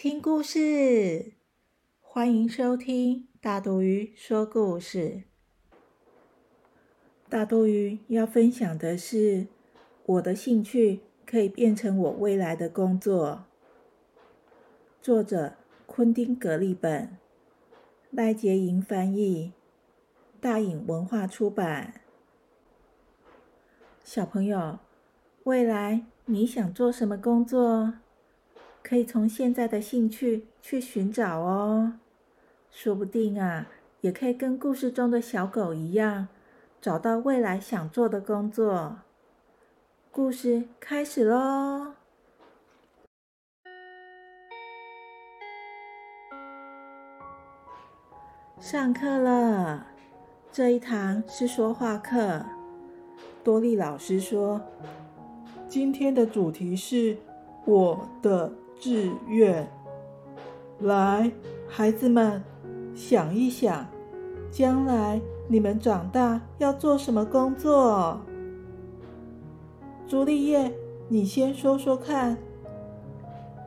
听故事！欢迎收听大肚鱼说故事。大肚鱼要分享的是我的兴趣可以变成我未来的工作。作者：昆汀·格利本，赖洁莹翻译，大隐文化出版。小朋友，未来你想做什么工作？可以从现在的兴趣去寻找哦，说不定啊，也可以跟故事中的小狗一样，找到未来想做的工作。故事开始喽！上课了，这一堂是说话课。多莉老师说，今天的主题是我的。志愿，来，孩子们，想一想，将来你们长大要做什么工作？朱丽叶，你先说说看。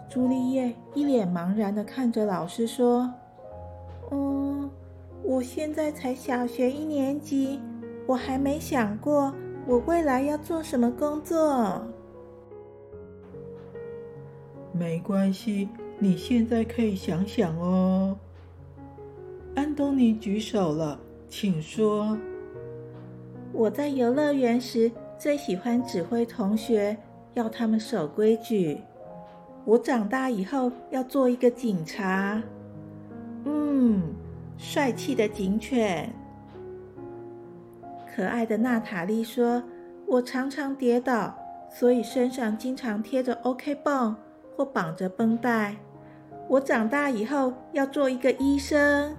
朱丽叶一脸茫然的看着老师说：“嗯，我现在才小学一年级，我还没想过我未来要做什么工作。”没关系，你现在可以想想哦。安东尼举手了，请说。我在游乐园时最喜欢指挥同学，要他们守规矩。我长大以后要做一个警察。嗯，帅气的警犬。可爱的娜塔莉说：“我常常跌倒，所以身上经常贴着 OK 绷。”或绑着绷带。我长大以后要做一个医生，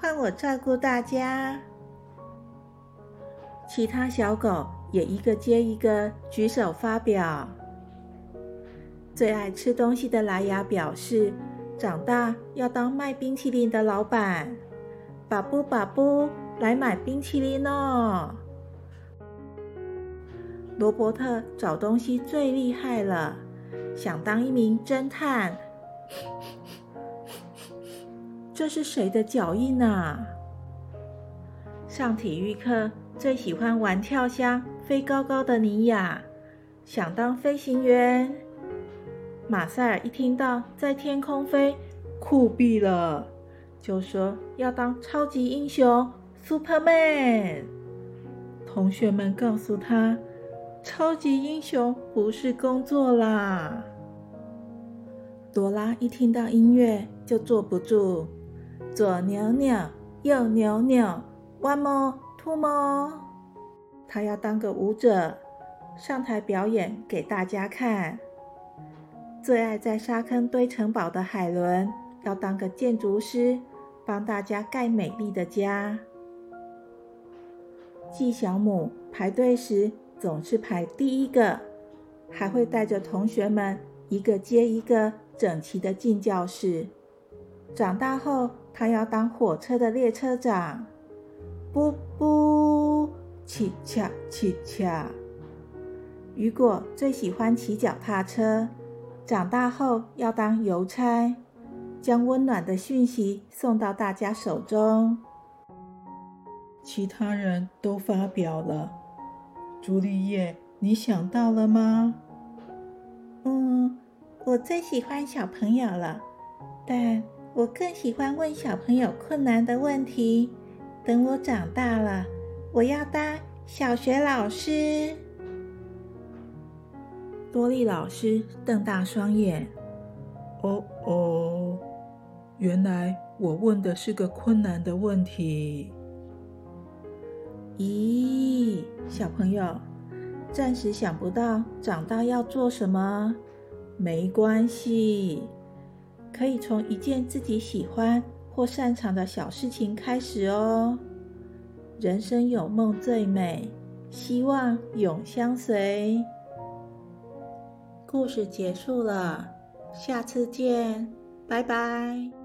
换我照顾大家。其他小狗也一个接一个举手发表。最爱吃东西的莱雅表示，长大要当卖冰淇淋的老板。巴布巴布，来买冰淇淋哦！罗伯特找东西最厉害了，想当一名侦探。这是谁的脚印啊？上体育课最喜欢玩跳箱、飞高高的尼亚，想当飞行员。马塞尔一听到在天空飞，酷毙了，就说要当超级英雄 Superman。同学们告诉他。超级英雄不是工作啦！朵拉一听到音乐就坐不住，左扭扭，右扭扭，one more，two more，她要当个舞者，上台表演给大家看。最爱在沙坑堆城堡的海伦要当个建筑师，帮大家盖美丽的家。纪小母排队时。总是排第一个，还会带着同学们一个接一个整齐的进教室。长大后，他要当火车的列车长。布布，起恰起恰。雨果最喜欢骑脚踏车，长大后要当邮差，将温暖的讯息送到大家手中。其他人都发表了。朱丽叶，你想到了吗？嗯，我最喜欢小朋友了，但我更喜欢问小朋友困难的问题。等我长大了，我要当小学老师。多利老师瞪大双眼。哦哦，原来我问的是个困难的问题。咦，小朋友，暂时想不到长大要做什么，没关系，可以从一件自己喜欢或擅长的小事情开始哦。人生有梦最美，希望永相随。故事结束了，下次见，拜拜。